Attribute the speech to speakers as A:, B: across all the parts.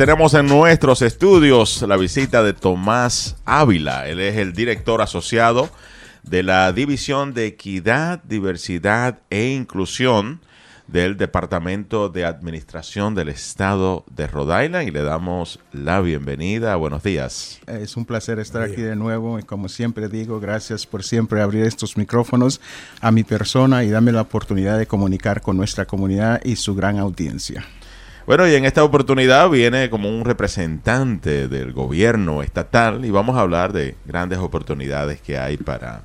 A: Tenemos en nuestros estudios la visita de Tomás Ávila. Él es el director asociado de la División de Equidad, Diversidad e Inclusión del Departamento de Administración del Estado de Rhode Island y le damos la bienvenida. Buenos días.
B: Es un placer estar aquí de nuevo y como siempre digo, gracias por siempre abrir estos micrófonos a mi persona y darme la oportunidad de comunicar con nuestra comunidad y su gran audiencia.
A: Bueno, y en esta oportunidad viene como un representante del gobierno estatal y vamos a hablar de grandes oportunidades que hay para,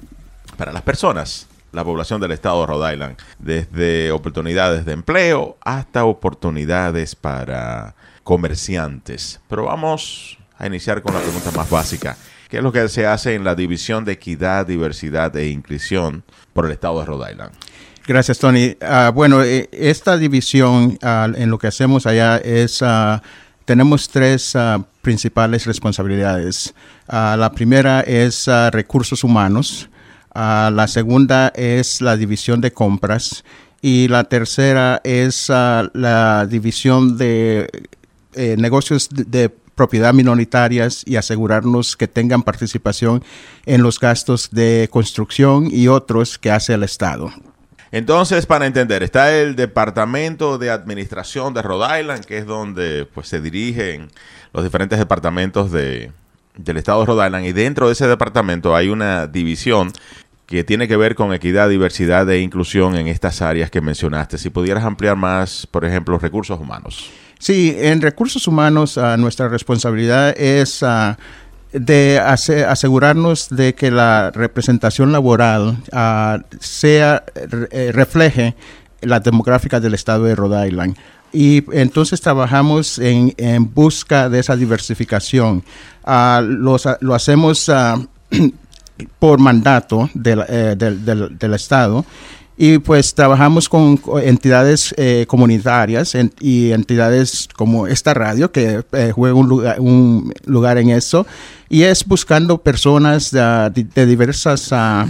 A: para las personas la población del estado de Rhode Island, desde oportunidades de empleo hasta oportunidades para comerciantes. Pero vamos a iniciar con la pregunta más básica. ¿Qué es lo que se hace en la División de Equidad, Diversidad e Inclusión por el estado de Rhode Island?
B: Gracias, Tony. Ah, bueno, eh, esta división ah, en lo que hacemos allá es, ah, tenemos tres principales responsabilidades. la primera es recursos humanos. La segunda es la división de compras y la tercera es la división de eh, negocios de, propiedad minoritarias y asegurarnos que tengan participación en los gastos de construcción y otros que hace el Estado.
A: Entonces, para entender, está el Departamento de Administración de Rhode Island, que es donde pues, se dirigen los diferentes departamentos de, del Estado de Rhode Island, y dentro de ese departamento hay una división que tiene que ver con equidad, diversidad e inclusión en estas áreas que mencionaste. Si pudieras ampliar más, por ejemplo, recursos humanos.
B: Sí, en recursos humanos uh, nuestra responsabilidad es uh, de asegurarnos de que la representación laboral uh, sea eh, refleje la demográfica del estado de Rhode Island. Y entonces trabajamos en, en busca de esa diversificación. lo hacemos por mandato eh, del, Estado. Y pues trabajamos con entidades eh, comunitarias y entidades como esta radio que eh, juega un lugar, un lugar, en eso. Y es buscando personas de, diversas ah,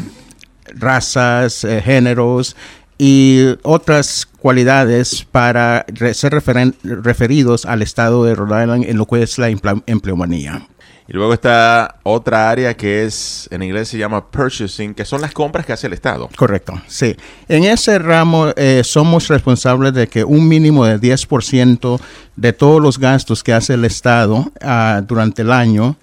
B: razas, géneros y otras cualidades para ser referidos al estado de Rhode Island en lo que es la empleomanía.
A: Y luego está otra área que es, en inglés se llama purchasing, que son las compras que hace el Estado.
B: Correcto, sí. En ese ramo eh, somos responsables de que un mínimo de 10% de todos los gastos que hace el Estado ah, durante el año,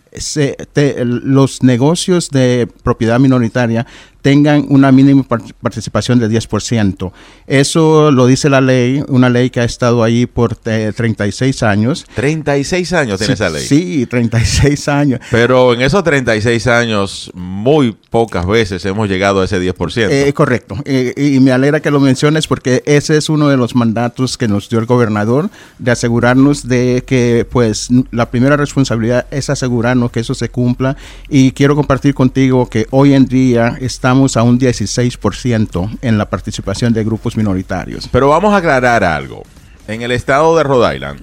B: los negocios de propiedad minoritaria tengan una mínima participación de 10%. Eso lo dice la ley, una ley que ha estado ahí por 36 eh, años.
A: 36 años tiene esa ley.
B: Sí, 36 años.
A: Pero en esos 36 años, muy pocas veces hemos llegado a ese 10%.
B: Eh, correcto. Eh, y me alegra que lo menciones porque ese es uno de los mandatos que nos dio el gobernador de asegurarnos de que, pues, la primera responsabilidad es asegurarnos que eso se cumpla. Y quiero compartir contigo que hoy en día está a un 16% en la participación de grupos minoritarios.
A: Pero vamos a aclarar algo. En el estado de Rhode Island,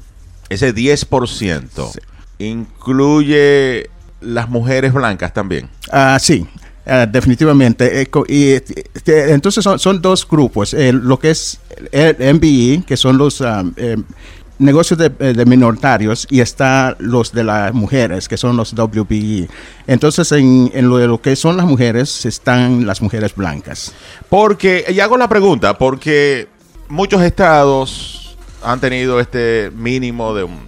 A: ese 10% incluye las mujeres blancas también.
B: Ah, sí, ah, definitivamente. Eh, y, este, entonces son, dos grupos. lo que es el MBE, que son los eh, negocios de, eh, de, minoritarios y está los de las mujeres, que son los WBE. Entonces, en, en, lo de lo que son las mujeres, están las mujeres blancas.
A: Porque, y hago la pregunta, porque muchos estados han tenido este mínimo de un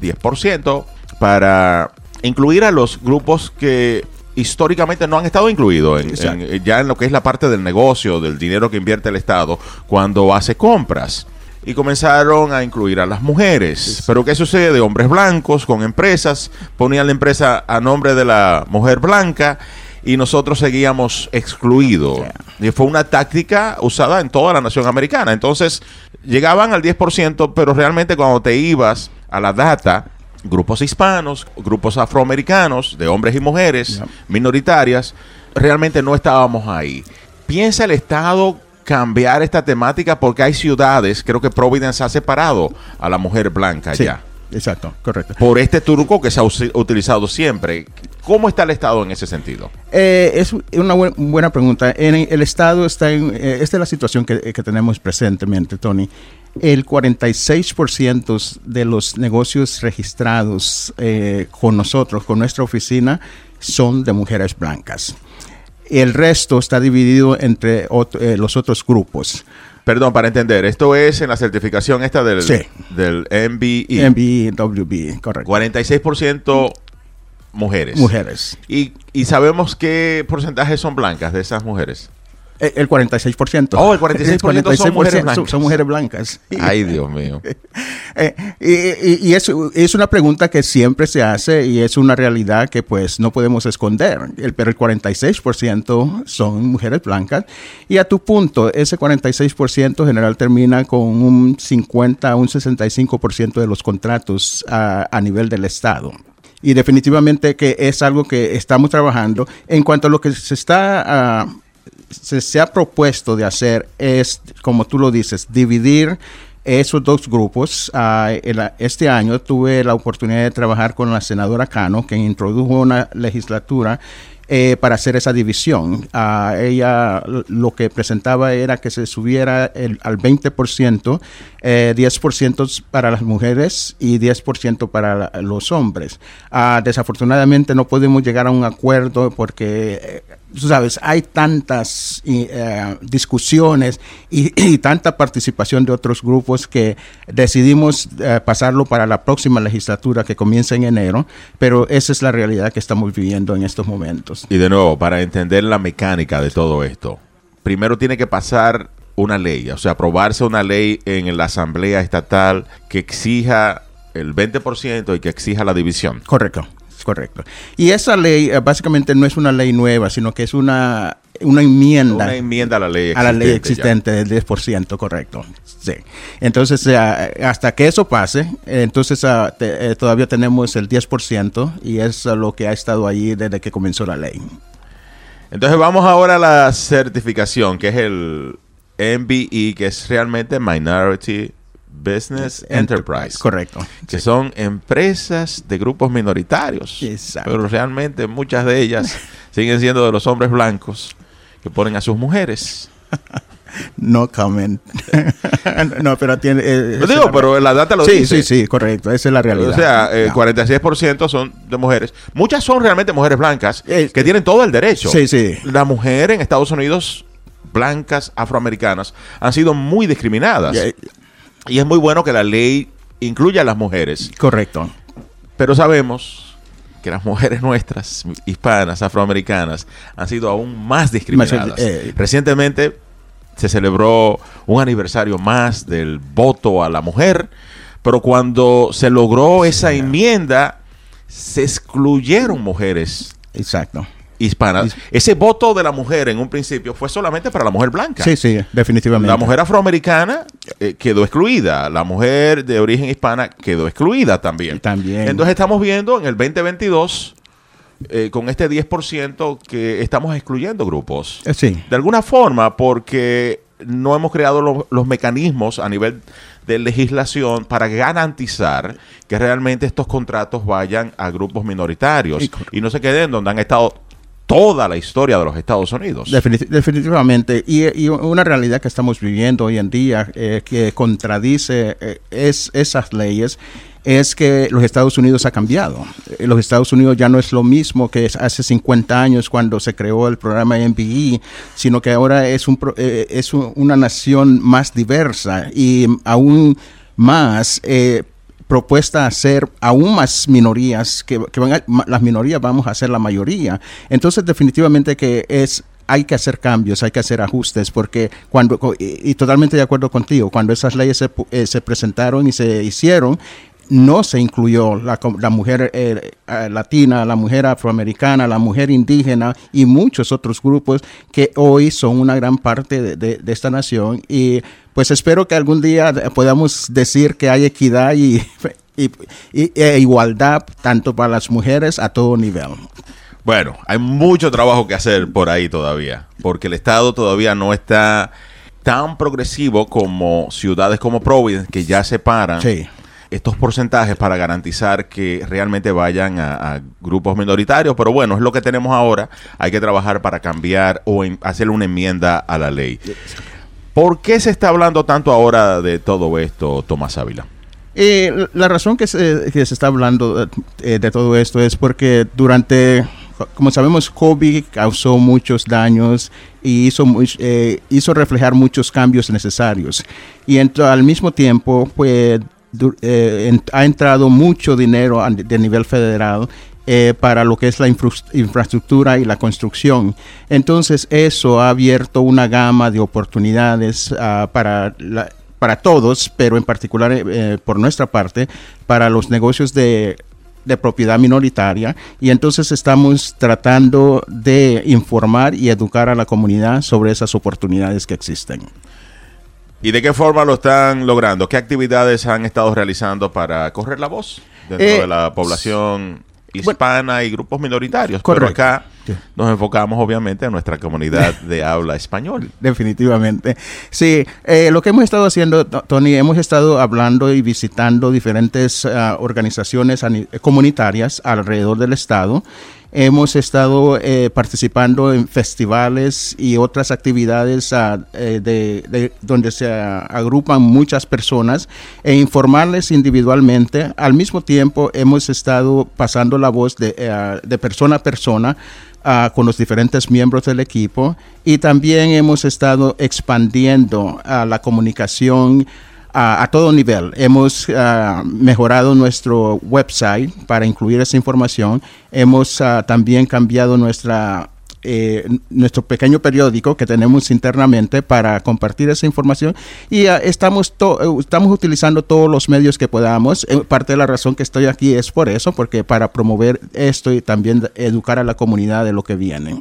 A: 10% para incluir a los grupos que históricamente no han estado incluidos en, ya en lo que es la parte del negocio, del dinero que invierte el Estado cuando hace compras y comenzaron a incluir a las mujeres. Pero ¿qué sucede? Hombres blancos con empresas, ponían la empresa a nombre de la mujer blanca y nosotros seguíamos excluidos. Y fue una táctica usada en toda la nación americana. Entonces, llegaban al 10%, pero realmente cuando te ibas a la data, grupos hispanos, grupos afroamericanos, de hombres y mujeres, minoritarias, realmente no estábamos ahí. Piensa el Estado cambiar esta temática porque hay ciudades, creo que Providence ha separado a la mujer blanca ya.
B: Exacto, correcto.
A: Por este truco que se ha utilizado siempre. ¿Cómo está el Estado en ese sentido?
B: Eh, es una buena pregunta. En el Estado está en, eh, esta es la situación que, que tenemos presentemente, Tony. El 46% de los negocios registrados eh, con nosotros, con nuestra oficina, son de mujeres blancas. El resto está dividido entre eh, los otros grupos.
A: Perdón, para entender, esto es en la certificación esta del, del MBE.
B: MBE, WB, correcto.
A: 46% mujeres.
B: Mujeres.
A: Y, y sabemos qué porcentaje son blancas de esas mujeres.
B: Eh, el 46%.
A: Oh, el 46%, son mujeres blancas.
B: Son, mujeres blancas.
A: Ay, Dios mío.
B: Eh, y, es, es, una pregunta que siempre se hace y es una realidad que pues no podemos esconder. El, pero el 46% son mujeres blancas. Y a tu punto, ese 46% general termina con un 50, un 65% de los contratos a, a nivel del Estado y definitivamente que es algo que estamos trabajando. En cuanto a lo que se está uh, se, ha propuesto de hacer es, como tú lo dices, dividir esos dos grupos. Ah, este año tuve la oportunidad de trabajar con la senadora Cano, que introdujo una legislatura eh, para hacer esa división. Uh, ella lo que presentaba era que se subiera el, al 20%, eh, 10% para las mujeres y 10% para los hombres. Uh, desafortunadamente no podemos llegar a un acuerdo porque eh, tú sabes, hay tantas eh, discusiones y, tanta participación de otros grupos que decidimos eh, pasarlo para la próxima legislatura que comienza en enero, pero esa es la realidad que estamos viviendo en estos momentos.
A: Y de nuevo, para entender la mecánica de todo esto, primero tiene que pasar una ley, o sea, aprobarse una ley en la Asamblea Estatal que exija el 20% y que exija la división.
B: Correcto correcto. Y esa ley eh, básicamente no es una ley nueva, sino que es una, una enmienda.
A: Una enmienda a la ley
B: existente. A la ley existente del 10%, correcto. Sí. Entonces, eh, hasta que eso pase, entonces ah, eh, todavía tenemos el 10% y es lo que ha estado ahí desde que comenzó la ley.
A: Entonces vamos ahora a la certificación, que es el MBE, que es realmente Minority Business Enterprise.
B: Correcto.
A: Que son empresas de grupos minoritarios. Exacto. Pero realmente muchas de ellas siguen siendo de los hombres blancos que ponen a sus mujeres.
B: no comment. no, pero tiene.
A: Eh, digo, pero la data lo dice.
B: Sí, sí, sí, correcto. Esa es la realidad.
A: O sea, el 46% son de mujeres. Muchas son realmente mujeres blancas que tienen todo el derecho.
B: Sí, sí.
A: La mujer en Estados Unidos, blancas, afroamericanas, han sido muy discriminadas. Y es muy bueno que la ley incluya a las mujeres.
B: Correcto.
A: Pero sabemos que las mujeres nuestras, hispanas, afroamericanas, han sido aún más discriminadas. Eh, Recientemente se celebró un aniversario más del voto a la mujer, pero cuando se logró esa enmienda, se excluyeron mujeres.
B: Exacto
A: hispana. Ese voto de la mujer en un principio fue solamente para la mujer blanca.
B: Sí, sí, definitivamente.
A: La mujer afroamericana eh, quedó excluida. La mujer de origen hispana quedó excluida también.
B: también.
A: Entonces estamos viendo en el 2022 eh, con este 10% que estamos excluyendo grupos.
B: Eh, sí.
A: De alguna forma, porque no hemos creado los mecanismos a nivel de legislación para garantizar que realmente estos contratos vayan a grupos minoritarios y no se queden donde han estado toda la historia de los Estados Unidos.
B: definitivamente. Y, una realidad que estamos viviendo hoy en día eh, que contradice eh, es, esas leyes es que los Estados Unidos ha cambiado. Eh, los Estados Unidos ya no es lo mismo que hace 50 años cuando se creó el programa MBE, sino que ahora es, un, es una nación más diversa y aún más propuesta a hacer aún más minorías, que, van las minorías vamos a ser la mayoría. Entonces definitivamente que es hay que hacer cambios, hay que hacer ajustes, porque cuando, y, totalmente de acuerdo contigo, cuando esas leyes se, eh, se presentaron y se hicieron, no se incluyó la, la mujer eh, eh, latina, la mujer afroamericana, la mujer indígena y muchos otros grupos que hoy son una gran parte de, de esta nación y pues espero que algún día podamos decir que hay equidad y, e igualdad tanto para las mujeres a todo nivel.
A: Bueno, hay mucho trabajo que hacer por ahí todavía, porque el Estado todavía no está tan progresivo como ciudades como Providence, que ya separan estos porcentajes para garantizar que realmente vayan a, grupos minoritarios, pero bueno, es lo que tenemos ahora, hay que trabajar para cambiar o hacer una enmienda a la ley. ¿Por qué se está hablando tanto ahora de todo esto, Tomás Ávila?
B: Eh, la razón que se, que se está hablando eh, de todo esto es porque durante como sabemos, COVID causó muchos daños y hizo, eh, hizo reflejar muchos cambios necesarios. Y al mismo tiempo, pues, eh, ha entrado mucho dinero de nivel federal eh, para lo que es la infraestructura y la construcción. Entonces eso ha abierto una gama de oportunidades ah, para, para todos, pero en particular por nuestra parte, para los negocios de de propiedad minoritaria y entonces estamos tratando de informar y educar a la comunidad sobre esas oportunidades que existen.
A: ¿Y de qué forma lo están logrando? ¿Qué actividades han estado realizando para correr la voz dentro eh, de la población hispana y grupos minoritarios? Correcto. Pero acá nos enfocamos obviamente en nuestra comunidad de habla español.
B: Definitivamente. Sí, eh, lo que hemos estado haciendo, Tony, hemos estado hablando y visitando diferentes ah, organizaciones comunitarias alrededor del estado hemos estado eh, participando en festivales y otras actividades eh, de, donde se agrupan muchas personas e informarles individualmente. Al mismo tiempo hemos estado pasando la voz de, de persona a persona Ah, con los diferentes miembros del equipo y también hemos estado expandiendo ah, la comunicación ah, a todo nivel. Hemos mejorado nuestro website para incluir esa información. Hemos también cambiado nuestra eh, nuestro pequeño periódico que tenemos internamente para compartir esa información y ah, estamos, eh, estamos utilizando todos los medios que podamos. Eh, parte de la razón que estoy aquí es por eso, porque para promover esto y también educar a la comunidad de lo que viene.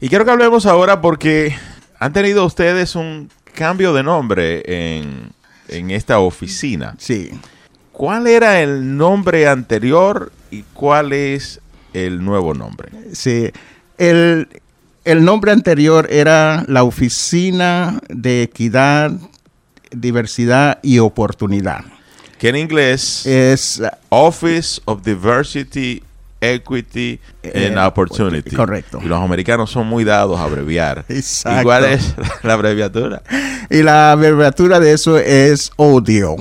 A: Y quiero que hablemos ahora porque han tenido ustedes un cambio de nombre en, en esta oficina.
B: Sí.
A: ¿Cuál era el nombre anterior y cuál es el nuevo nombre?
B: Sí. El, nombre anterior era la Oficina de Equidad, Diversidad y Oportunidad.
A: Que en inglés es Office of Diversity, Equity and eh, Opportunity.
B: Correcto.
A: Y los americanos son muy dados a abreviar. Exacto. ¿Y cuál es la abreviatura?
B: Y la abreviatura de eso es ODIO.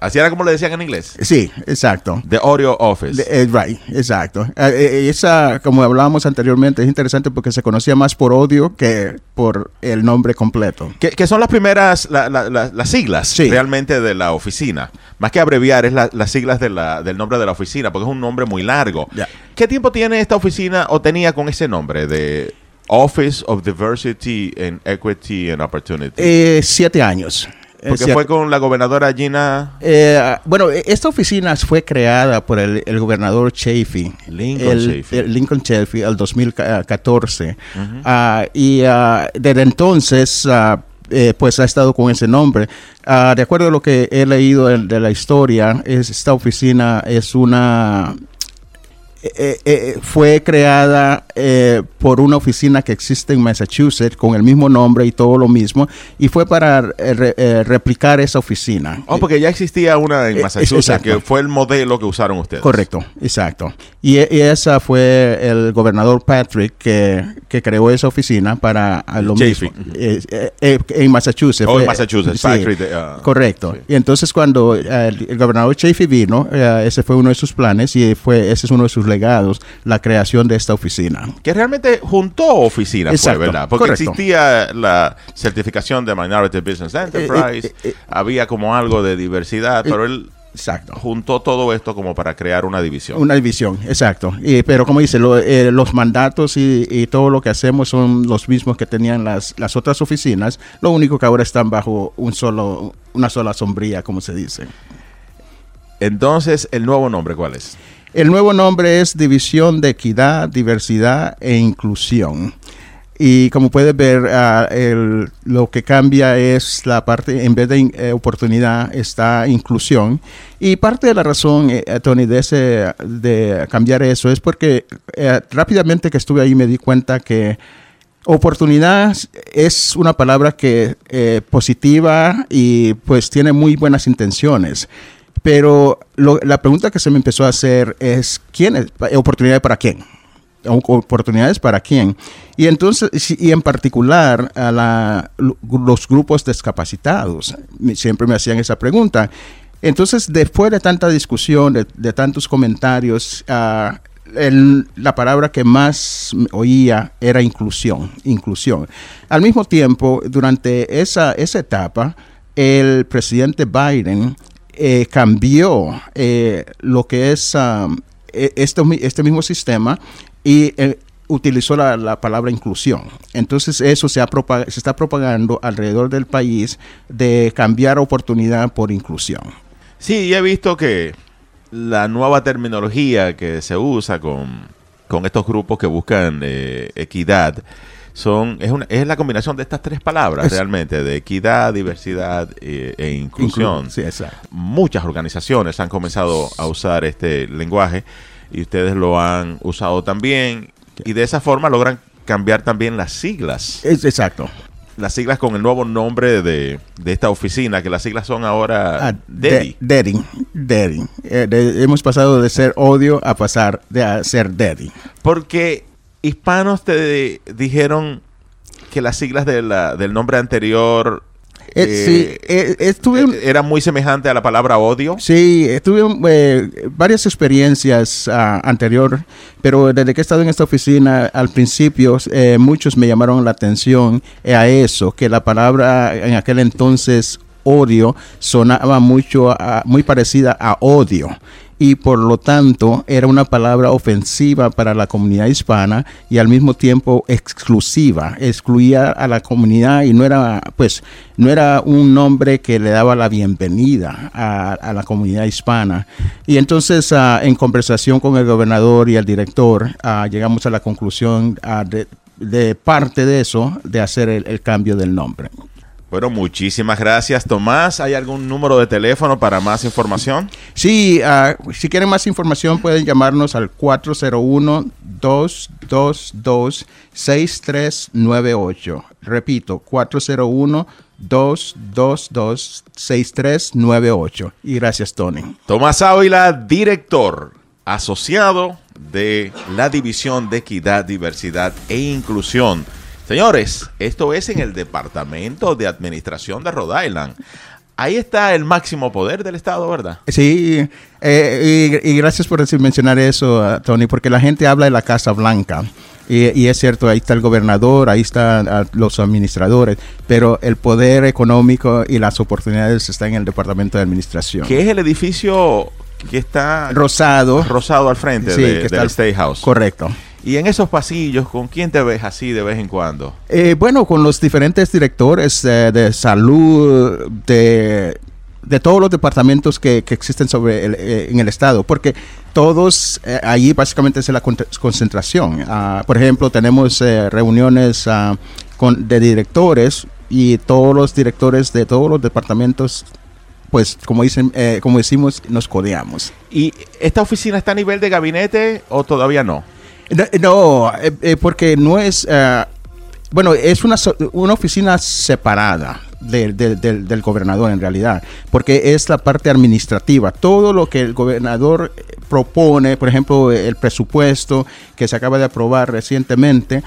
A: Así era como le decían en inglés.
B: Sí, exacto.
A: The Audio Office.
B: Eh, right, exacto. Eh, eh, esa, como hablábamos anteriormente, es interesante porque se conocía más por audio que por el nombre completo.
A: Que, son las primeras, las siglas realmente de la oficina. Más que abreviar, es las siglas de del nombre de la oficina, porque es un nombre muy largo. ¿Qué tiempo tiene esta oficina o tenía con ese nombre de Office of Diversity and Equity and Opportunity?
B: siete años.
A: Porque fue con la gobernadora Gina.
B: Eh, bueno, esta oficina fue creada por el, gobernador Chafee.
A: Lincoln
B: el, El Lincoln Chafee, el 2014. Ah, y ah, desde entonces. Ah, eh, pues ha estado con ese nombre. de acuerdo a lo que he leído de, la historia, esta oficina es una eh, eh, eh, fue creada por una oficina que existe en Massachusetts con el mismo nombre y todo lo mismo y fue para replicar esa oficina.
A: Oh, porque ya existía una en Massachusetts que fue el modelo que usaron ustedes.
B: Correcto, exacto. Y, esa fue el gobernador Patrick que, que creó esa oficina para lo mismo. en Massachusetts.
A: Oh, en Massachusetts, Patrick.
B: Ah, correcto. Y entonces cuando el, gobernador Chafee vino, ese fue uno de sus planes y fue ese es uno de sus legados la creación de esta oficina.
A: Que realmente juntó oficinas, ¿verdad? Porque existía la certificación de Minority Business Enterprise, eh, eh, eh, había como algo de diversidad, pero él Exacto. Juntó todo esto como para crear una división.
B: Una división, exacto. pero como dice, los mandatos y, todo lo que hacemos son los mismos que tenían las, las otras oficinas. Lo único que ahora están bajo un solo, una sola sombría, como se dice.
A: Entonces, ¿el nuevo nombre cuál es?
B: El nuevo nombre es División de Equidad, Diversidad e Inclusión. Y como puedes ver, ah, lo que cambia es la parte, en vez de eh, oportunidad, está inclusión. Y parte de la razón, eh, Tony, de, ese, de cambiar eso es porque eh, rápidamente que estuve ahí me di cuenta que oportunidad es una palabra que positiva y pues tiene muy buenas intenciones Pero la pregunta que se me empezó a hacer es, ¿quién es? ¿Oportunidades para quién? ¿Oportunidades para quién? Y entonces, y en particular a la, los grupos discapacitados, siempre me hacían esa pregunta. Entonces, después de tanta discusión, de, tantos comentarios, uh, la palabra que más oía era inclusión, inclusión. Al mismo tiempo, durante esa, esa etapa, el presidente Biden eh, cambió eh, lo que es um, e, este, este, mismo sistema y eh, utilizó la, palabra inclusión. Entonces eso se, se está propagando alrededor del país de cambiar oportunidad por inclusión.
A: Sí, he visto que la nueva terminología que se usa con, estos grupos que buscan equidad son es, una, es la combinación de estas tres palabras realmente, de equidad, diversidad eh, e inclusión. Muchas organizaciones han comenzado a usar este lenguaje y ustedes lo han usado también y de esa forma logran cambiar también las siglas.
B: Es, exacto
A: las siglas con el nuevo nombre de, esta oficina, que las siglas son ahora
B: ah, DEDI. DEDI, eh, hemos pasado de ser odio a pasar de a ser DEDI.
A: Porque hispanos te dijeron que las siglas del nombre anterior
B: eh, sí, eh, estuve,
A: eh, era muy semejante a la palabra odio.
B: Sí, tuve varias experiencias uh, anterior, pero desde que he estado en esta oficina, al principio muchos me llamaron la atención a eso, que la palabra en aquel entonces odio sonaba mucho, muy parecida a odio y por lo tanto era una palabra ofensiva para la comunidad hispana y al mismo tiempo exclusiva, excluía a la comunidad y no era pues no era un nombre que le daba la bienvenida a, la comunidad hispana. Y entonces ah, en conversación con el gobernador y el director ah, llegamos a la conclusión ah, de, parte de eso de hacer el cambio del nombre.
A: Bueno, muchísimas gracias, Tomás. ¿Hay algún número de teléfono para más información?
B: Sí, uh, si quieren más información pueden llamarnos al 401-222-6398. Repito, 401-222-6398. Y gracias, Tony.
A: Tomás Ávila, director asociado de la División de Equidad, Diversidad e Inclusión Señores, esto es en el Departamento de Administración de Rhode Island. Ahí está el máximo poder del Estado, ¿verdad?
B: Sí, eh, y, gracias por mencionar eso, Tony, porque la gente habla de la Casa Blanca. Y, es cierto, ahí está el gobernador, ahí están los administradores, pero el poder económico y las oportunidades están en el Departamento de Administración.
A: ¿Qué es el edificio que está
B: rosado?
A: Rosado al frente de, del State House.
B: Correcto.
A: Y en esos pasillos, ¿con quién te ves así de vez en cuando?
B: Eh, bueno, con los diferentes directores eh, de salud, de, todos los departamentos que, existen sobre eh, en el estado, porque todos allí básicamente es la concentración. Ah, por ejemplo, tenemos reuniones ah, con, de directores y todos los directores de todos los departamentos pues como dicen, como decimos, nos codeamos.
A: ¿Y esta oficina está a nivel de gabinete o todavía no?
B: No, eh, eh, porque no es... Eh, bueno, es una, una oficina separada del gobernador en realidad, porque es la parte administrativa. Todo lo que el gobernador propone, por ejemplo, el presupuesto que se acaba de aprobar recientemente,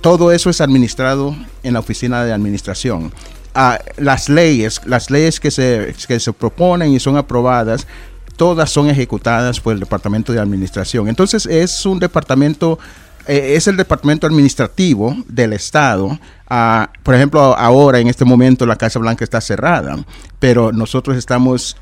B: todo eso es administrado en la oficina de administración. Ah, las leyes, las leyes que se, que se proponen y son aprobadas, todas son ejecutadas por el Departamento de Administración. Entonces es un departamento, eh, es el departamento administrativo del Estado. Ah, por ejemplo, ahora en este momento la Casa Blanca está cerrada, pero nosotros estamos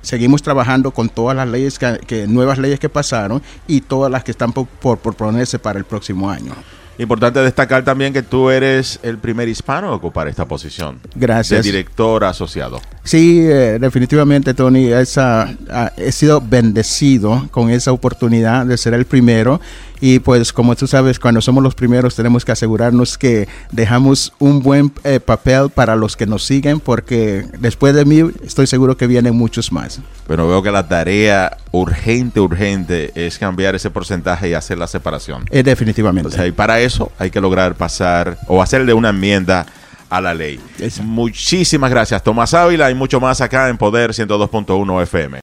B: seguimos trabajando con todas las leyes que, nuevas leyes que pasaron y todas las que están por, por, por ponerse para el próximo año.
A: Importante destacar también que tú eres el primer hispano a ocupar esta posición.
B: Gracias.
A: De director asociado.
B: Sí, eh, definitivamente, Tony. Esa, ah, he sido bendecido con esa oportunidad de ser el primero. Y pues, como tú sabes, cuando somos los primeros, tenemos que asegurarnos que dejamos un buen eh, papel para los que nos siguen, porque después de mí, estoy seguro que vienen muchos más.
A: Pero veo que la tarea urgente, urgente es cambiar ese porcentaje y hacer la separación.
B: Eh, definitivamente.
A: y para eso hay que lograr pasar o hacerle una enmienda a la ley. Muchísimas gracias, Tomás Ávila, y mucho más acá en Poder 102.1 FM.